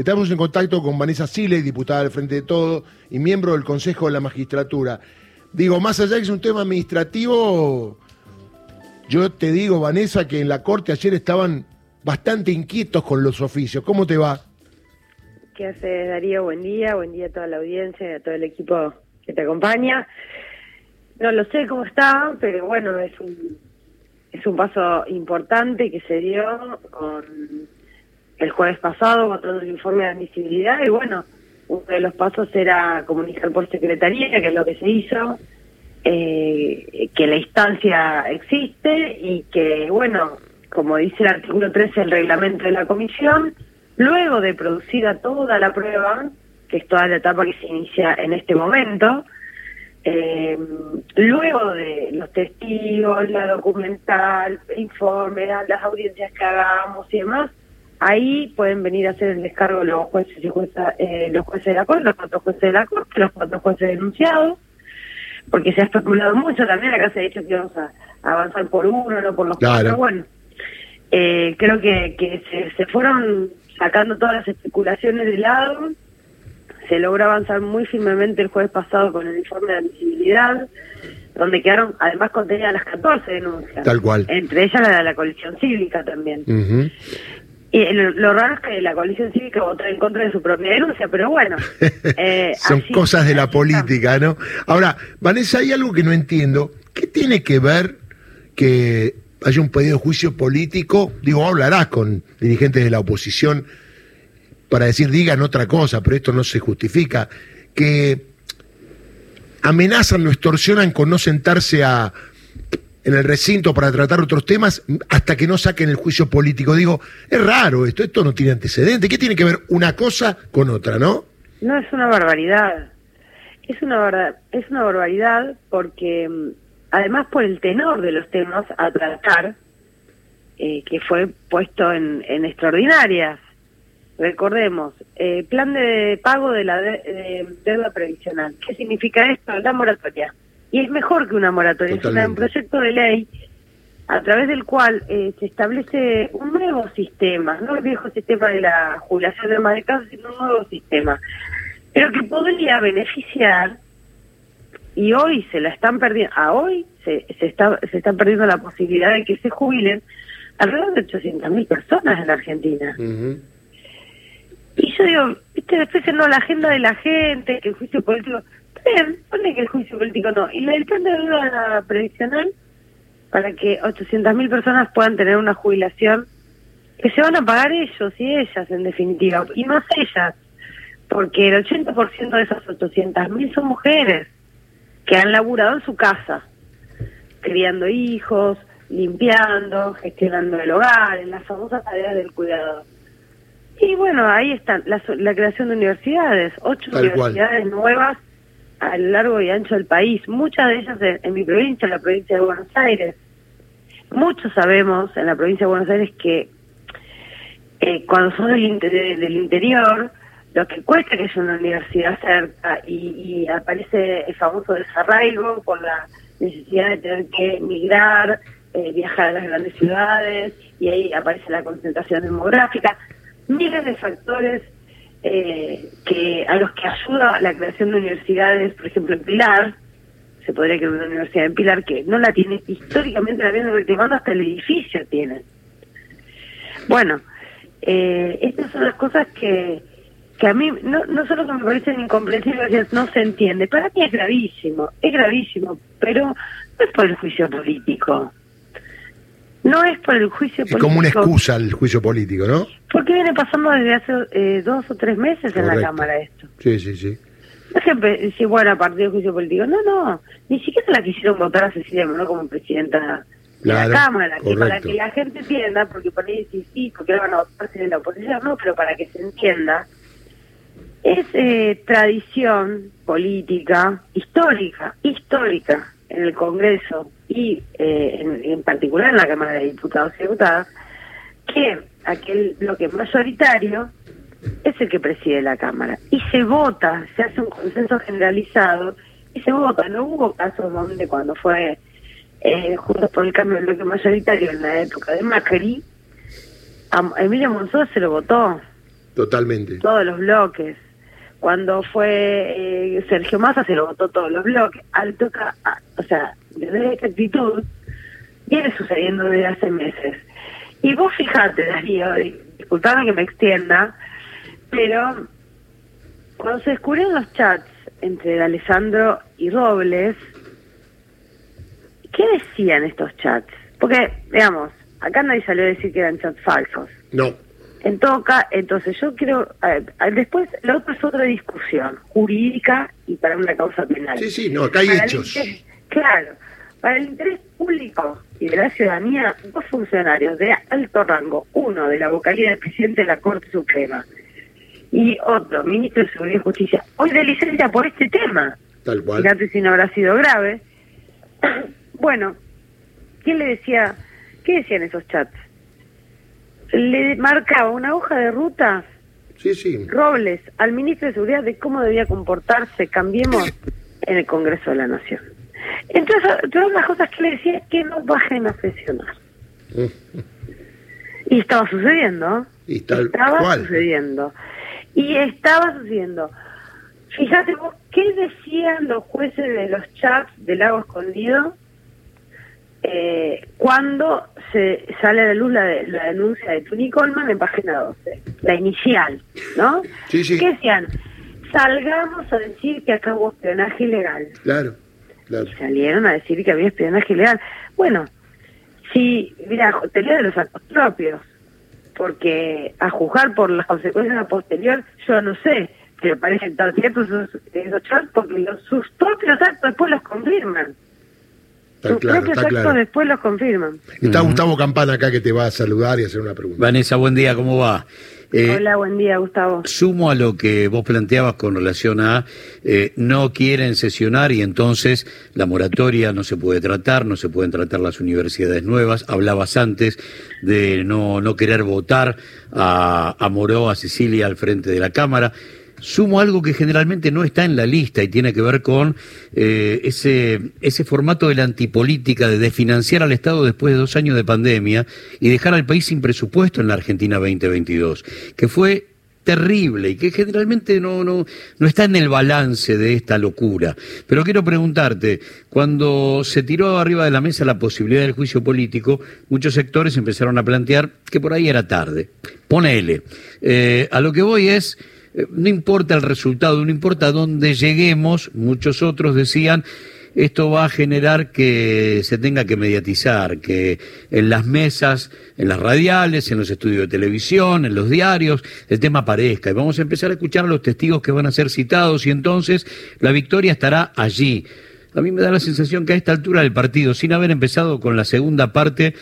Estamos en contacto con Vanessa Sile, diputada del Frente de Todo y miembro del Consejo de la Magistratura. Digo, más allá de que es un tema administrativo, yo te digo, Vanessa, que en la Corte ayer estaban bastante inquietos con los oficios. ¿Cómo te va? ¿Qué hace Darío? Buen día, buen día a toda la audiencia y a todo el equipo que te acompaña. No lo sé cómo está, pero bueno, es un, es un paso importante que se dio con el jueves pasado todo el informe de admisibilidad y bueno, uno de los pasos era comunicar por secretaría, que es lo que se hizo, eh, que la instancia existe y que, bueno, como dice el artículo 13 del reglamento de la comisión, luego de producida toda la prueba, que es toda la etapa que se inicia en este momento, eh, luego de los testigos, la documental, el informe, las audiencias que hagamos y demás, ahí pueden venir a hacer el descargo los jueces y eh, los jueces de la corte, los cuatro jueces de la corte, los cuatro jueces denunciados, porque se ha especulado mucho también, acá se ha dicho que íbamos a, avanzar por uno, no por los cuatro, bueno, eh, creo que, que se, se fueron sacando todas las especulaciones de lado, se logró avanzar muy firmemente el jueves pasado con el informe de admisibilidad, donde quedaron además contenidas las 14 denuncias. Tal cual. Entre ellas la de la coalición cívica también. Y lo, raro es que la coalición cívica votó en contra de su propia denuncia, pero bueno. Eh, Son cosas de la política, ¿no? Ahora, Vanessa, hay algo que no entiendo. ¿Qué tiene que ver que haya un pedido de juicio político? Digo, hablarás con dirigentes de la oposición para decir digan otra cosa, pero esto no se justifica, que amenazan o extorsionan con no sentarse a, en el recinto para tratar otros temas hasta que no saquen el juicio político. Digo, es raro esto, esto no tiene antecedente. ¿Qué tiene que ver una cosa con otra, no? No, es una barbaridad. Es una, es una barbaridad porque, mm, además por el tenor de los temas a tratar, eh, que fue puesto en, en extraordinarias Recordemos, eh, plan de pago de la deuda previsional. ¿Qué significa esto? La moratoria. Y es mejor que una moratoria, es un proyecto de ley a través del cual eh, se establece un nuevo sistema, no el viejo sistema de la jubilación de más de casa, sino un nuevo sistema, pero que podría beneficiar, y hoy se la están perdiendo, a hoy se, se, está, se están perdiendo la posibilidad de que se jubilen alrededor de 800.000 personas en la Argentina. Y yo digo, viste, después no la agenda de la gente, que el juicio político. Bien, pone que el juicio político no. Y el plan de deuda previsional para que 800.000 personas puedan tener una jubilación que se van a pagar ellos y ellas, en definitiva. Y más ellas, porque el 80% de esas 800.000 son mujeres que han laburado en su casa, criando hijos, limpiando, gestionando el hogar, en las famosas tareas del cuidado. Y bueno, ahí está la, creación de universidades, ocho universidades nuevas a lo largo y ancho del país, muchas de ellas en, mi provincia, en la provincia de Buenos Aires. Muchos sabemos en la provincia de Buenos Aires que eh, cuando son del, interior, lo que cuesta que haya una universidad cerca y, aparece el famoso desarraigo por la necesidad de tener que emigrar, eh, viajar a las grandes ciudades y ahí aparece la concentración demográfica miles de factores eh, que a los que ayuda la creación de universidades, por ejemplo en Pilar, se podría crear una universidad en Pilar que no la tiene, históricamente la viene reclamando hasta el edificio tiene. Bueno, eh, estas son las cosas que, que a mí no, no solo que me parecen incomprensibles, no se entiende. Para mí es gravísimo, es gravísimo, pero no es por el juicio político. No es por el juicio político. Es como una excusa el juicio político, ¿no? Porque viene pasando desde hace eh, dos o tres meses en la Cámara esto. Sí, sí, sí. No siempre decir, bueno, a partir del juicio político. No, no. Ni siquiera la quisieron votar a Cecilia ¿no? como presidenta de la Cámara. Que para que la gente entienda, porque por ahí sí, sí, porque van a votar de la oposición, no, pero para que se entienda, es eh, tradición política, histórica, histórica en el Congreso y eh, en, particular en la Cámara de Diputados y Diputadas, que aquel bloque mayoritario es el que preside la Cámara. Y se vota, se hace un consenso generalizado y se vota. No hubo casos donde cuando fue eh, Juntos por el Cambio del bloque mayoritario en la época de Macri, a Emilio Monzó se lo votó. Totalmente. Todos los bloques. Cuando fue eh, Sergio Massa se lo votó todos los bloques. Al toca, o sea, desde esta actitud viene sucediendo desde hace meses. Y vos fijate, Darío, disculpame que me extienda, pero cuando se descubrieron los chats entre Alessandro y Robles, ¿qué decían estos chats? Porque, digamos, acá nadie salió a decir que eran chats falsos. No. En todo entonces yo creo, después la otra es otra discusión jurídica y para una causa penal. Sí, sí, no, acá hay hechos. claro, para el interés público y de la ciudadanía, dos funcionarios de alto rango, uno de la vocalía del presidente de la Corte Suprema y otro, ministro de Seguridad y Justicia, hoy de licencia por este tema. Tal cual. Fíjate si no habrá sido grave. bueno, ¿quién le decía? ¿Qué decían esos chats? Le marcaba una hoja de ruta sí, sí. Robles al ministro de Seguridad de cómo debía comportarse, cambiemos, en el Congreso de la Nación. Entonces, todas las cosas que le decía que no bajen a sesionar. y estaba sucediendo. Y estaba sucediendo. Y estaba sucediendo. Fíjate vos, ¿qué decían los jueces de los chats del lago escondido eh, cuando se sale a la luz la, denuncia de Tuni Coleman en página 12? La inicial, ¿no? Sí, sí. ¿Qué decían? Salgamos a decir que acá hubo espionaje ilegal. Claro, claro. Y salieron a decir que había espionaje ilegal. Bueno, si, mira, teoría de los actos propios porque a juzgar por las consecuencias a posterior, yo no sé, pero parecen tan ciertos esos, chats porque los, sus propios actos después los confirman. Sus propios actos después los confirman. Está Gustavo Campana acá que te va a saludar y hacer una pregunta. Vanessa, buen día, ¿cómo va? Eh, Hola, buen día, Gustavo. Sumo a lo que vos planteabas con relación a eh, no quieren sesionar y entonces la moratoria no se puede tratar, no se pueden tratar las universidades nuevas. Hablabas antes de no, no querer votar a, a Moró, a Sicilia al frente de la Cámara sumo algo que generalmente no está en la lista y tiene que ver con eh, ese, ese formato de la antipolítica de desfinanciar al Estado después de dos años de pandemia y dejar al país sin presupuesto en la Argentina 2022, que fue terrible y que generalmente no, no, no está en el balance de esta locura. Pero quiero preguntarte, cuando se tiró arriba de la mesa la posibilidad del juicio político, muchos sectores empezaron a plantear que por ahí era tarde. Ponele. Eh, a lo que voy es no importa el resultado, no importa dónde lleguemos, muchos otros decían, esto va a generar que se tenga que mediatizar, que en las mesas, en las radiales, en los estudios de televisión, en los diarios, el tema aparezca. Y vamos a empezar a escuchar a los testigos que van a ser citados y entonces la victoria estará allí. A mí me da la sensación que a esta altura del partido, sin haber empezado con la segunda parte,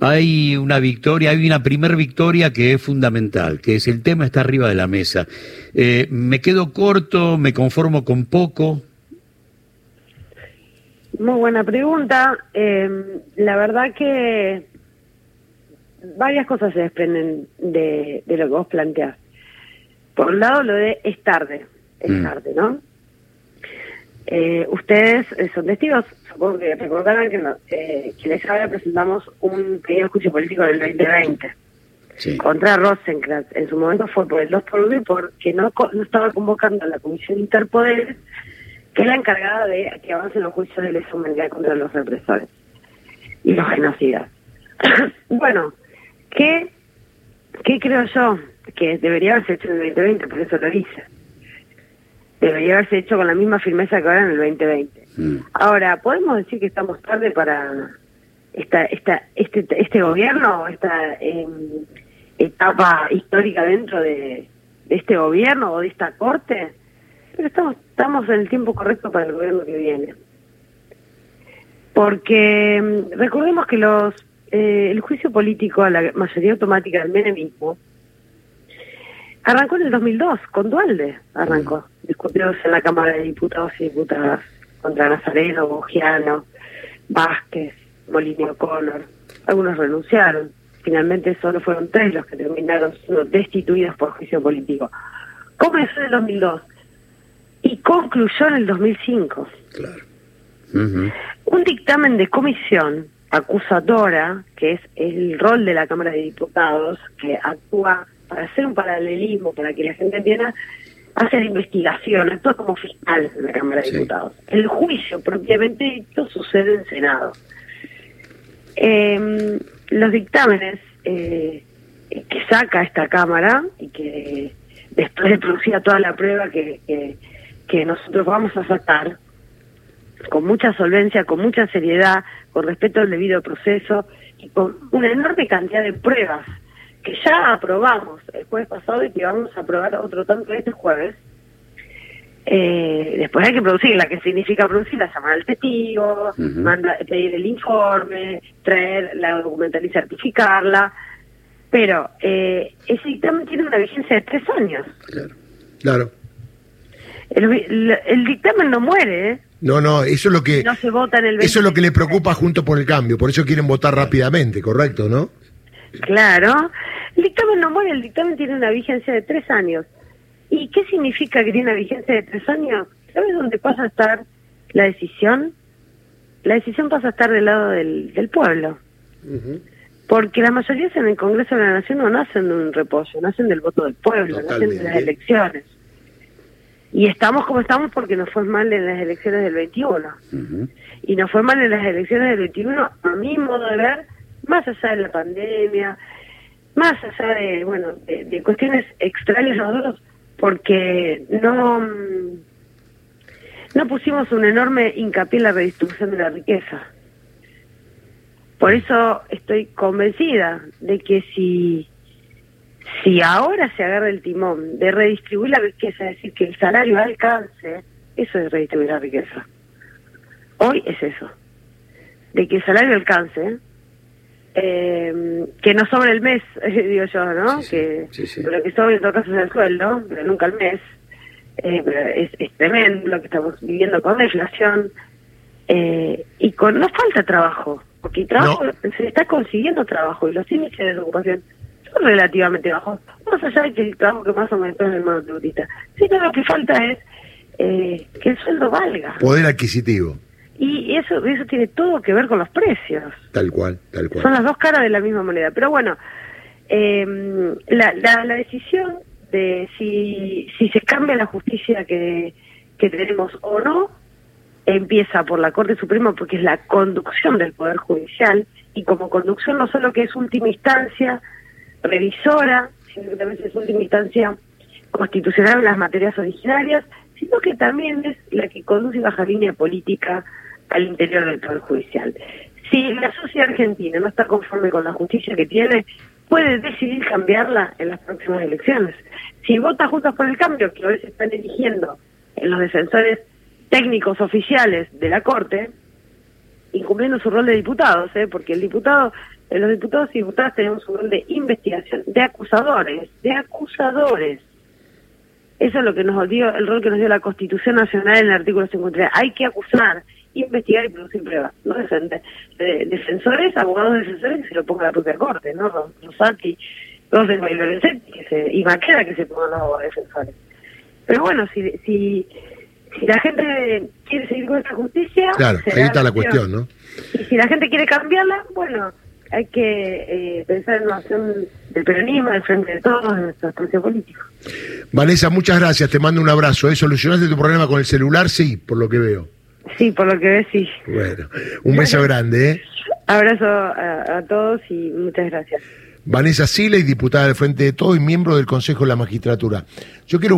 hay una victoria, hay una primer victoria que es fundamental, que es el tema está arriba de la mesa. Eh, me quedo corto, me conformo con poco. Muy buena pregunta. Em, la verdad que varias cosas se desprenden de, lo que vos planteás. Por un lado, lo de es tarde, es mm. tarde, ¿no? Eh, ustedes eh, son testigos, supongo que recordarán que, eh, que les había presentamos un pedido de juicio político del 2020 contra Rosenkrantz. En su momento fue por el 2 por 1 y porque no, no estaba convocando a la Comisión Interpoder, que es la encargada de que avancen los juicios de lesa humanidad contra los represores y los genocidas. bueno, ¿qué, ¿qué creo yo? Que debería haberse hecho en el 2020, por eso lo hice debería haberse hecho con la misma firmeza que ahora en el 2020. Mm. Ahora, ¿podemos decir que estamos tarde para esta, esta, este, este gobierno, esta em, etapa histórica dentro de, este gobierno o de esta corte? Pero estamos, estamos en el tiempo correcto para el gobierno que viene. Porque em, recordemos que los eh, el juicio político a la mayoría automática del menemismo Arrancó en el 2002, con Dualde arrancó. Discutidos en la Cámara de Diputados y Diputadas contra Nazareno, Bogiano, Vázquez, Molino O'Connor. Algunos renunciaron. Finalmente solo fueron tres los que terminaron siendo destituidos por juicio político. Comenzó en el 2002 y concluyó en el 2005. Claro. Un dictamen de comisión acusadora, que es el rol de la Cámara de Diputados, que actúa para hacer un paralelismo, para que la gente entienda, hacer investigación, esto es como fiscal en la Cámara de Diputados. El juicio propiamente dicho sucede en Senado. Em, los dictámenes eh, que saca esta Cámara y que después de producir toda la prueba que, que, nosotros vamos a sacar, con mucha solvencia, con mucha seriedad, con respeto al debido proceso y con una enorme cantidad de pruebas que ya aprobamos el jueves pasado y que vamos a aprobar otro tanto este jueves. Eh, después hay que producirla, que significa producirla, llamar al testigo, pedir el informe, traer la documental y certificarla. Pero eh, ese dictamen tiene una vigencia de tres años. Claro. claro. El, dictamen no muere, ¿eh? No, no, eso es lo que. No se vota en el Eso es lo que le preocupa junto por el cambio, por eso quieren votar rápidamente, ¿correcto, no? Claro. El dictamen no muere, el dictamen tiene una vigencia de tres años. ¿Y qué significa que tiene una vigencia de tres años? ¿Sabes dónde pasa a estar la decisión? La decisión pasa a estar del lado del, del pueblo. Porque la mayoría en el Congreso de la Nación no nacen de un reposo, nacen del voto del pueblo, nacen de las elecciones. Y estamos como estamos porque nos fue mal en las elecciones del 21. Y nos fue mal en las elecciones del 21, a mi modo de ver, más allá de la pandemia, más allá de, bueno, de, cuestiones extrañas a nosotros, porque no, no pusimos un enorme hincapié en la redistribución de la riqueza. Por eso estoy convencida de que si, si ahora se agarra el timón de redistribuir la riqueza, es decir, que el salario alcance, eso es redistribuir la riqueza. Hoy es eso, de que el salario alcance, eh, que no sobre el mes, digo yo, ¿no? que lo que sobre en todo caso es el sueldo, pero nunca el mes. Eh, pero es, tremendo lo que estamos viviendo con la inflación eh, y con no falta trabajo, porque trabajo se está consiguiendo trabajo y los índices de ocupación son relativamente bajos, más allá de que el trabajo que más aumentó es el monotributista. Sí, lo que falta es eh, que el sueldo valga. Poder adquisitivo. Y eso, eso tiene todo que ver con los precios. Tal cual, tal cual. Son las dos caras de la misma moneda. Pero bueno, eh, la, la, la, decisión de si, si se cambia la justicia que, que tenemos o no, empieza por la Corte Suprema porque es la conducción del Poder Judicial y como conducción no solo que es última instancia revisora, sino que también es última instancia constitucional en las materias originarias, sino que también es la que conduce baja línea política al interior del Poder Judicial. Si la sociedad argentina no está conforme con la justicia que tiene, puede decidir cambiarla en las próximas elecciones. Si vota Juntos por el Cambio, que hoy se están eligiendo en los defensores técnicos oficiales de la Corte, incumpliendo su rol de diputados, ¿eh? porque el diputado, eh, los diputados y diputadas tenemos un rol de investigación, de acusadores, de acusadores. Eso es lo que nos dio, el rol que nos dio la Constitución Nacional en el artículo 53. Hay que acusar, investigar y producir pruebas. ¿no? defensores, abogados defensores que se lo ponga la propia corte, ¿no? Rosati, Rosen que se, y Maqueda que se pongan los abogados defensores. Pero bueno, si, si, si la gente quiere seguir con esta justicia... Claro, ahí está la cuestión, ¿no? Y si la gente quiere cambiarla, bueno, hay que eh, pensar en una acción del peronismo, del frente de todos, de nuestro espacio político. Vanessa, muchas gracias, te mando un abrazo. ¿eh? ¿Solucionaste tu problema con el celular? Sí, por lo que veo. Sí, por lo que ves, sí. Bueno, un beso grande, ¿eh? Abrazo a, todos y muchas gracias. Vanessa Sila, diputada del Frente de Todo y miembro del Consejo de la Magistratura. Yo quiero